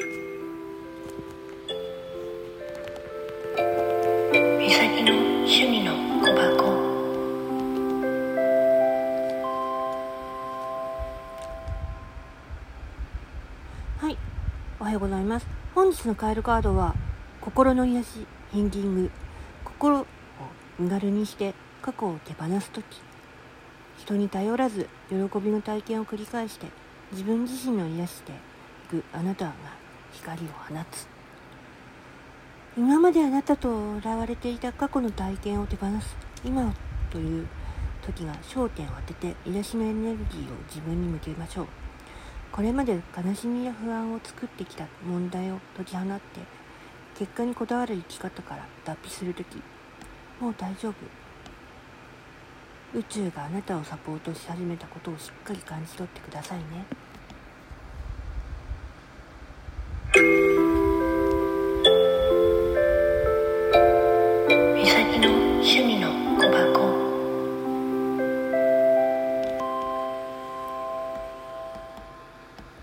みさきの趣味の小箱。はい、おはようございます。本日のカエルカードは、心の癒し、ヒンギング、心を身軽にして過去を手放すとき、人に頼らず喜びの体験を繰り返して自分自身の癒していくあなたが光を放つ。今まであなたとらわれていた過去の体験を手放す今という時が焦点を当てて癒しのエネルギーを自分に向けましょう。これまで悲しみや不安を作ってきた問題を解き放って結果にこだわる生き方から脱皮するときもう大丈夫宇宙があなたをサポートし始めたことをしっかり感じ取ってくださいね趣味の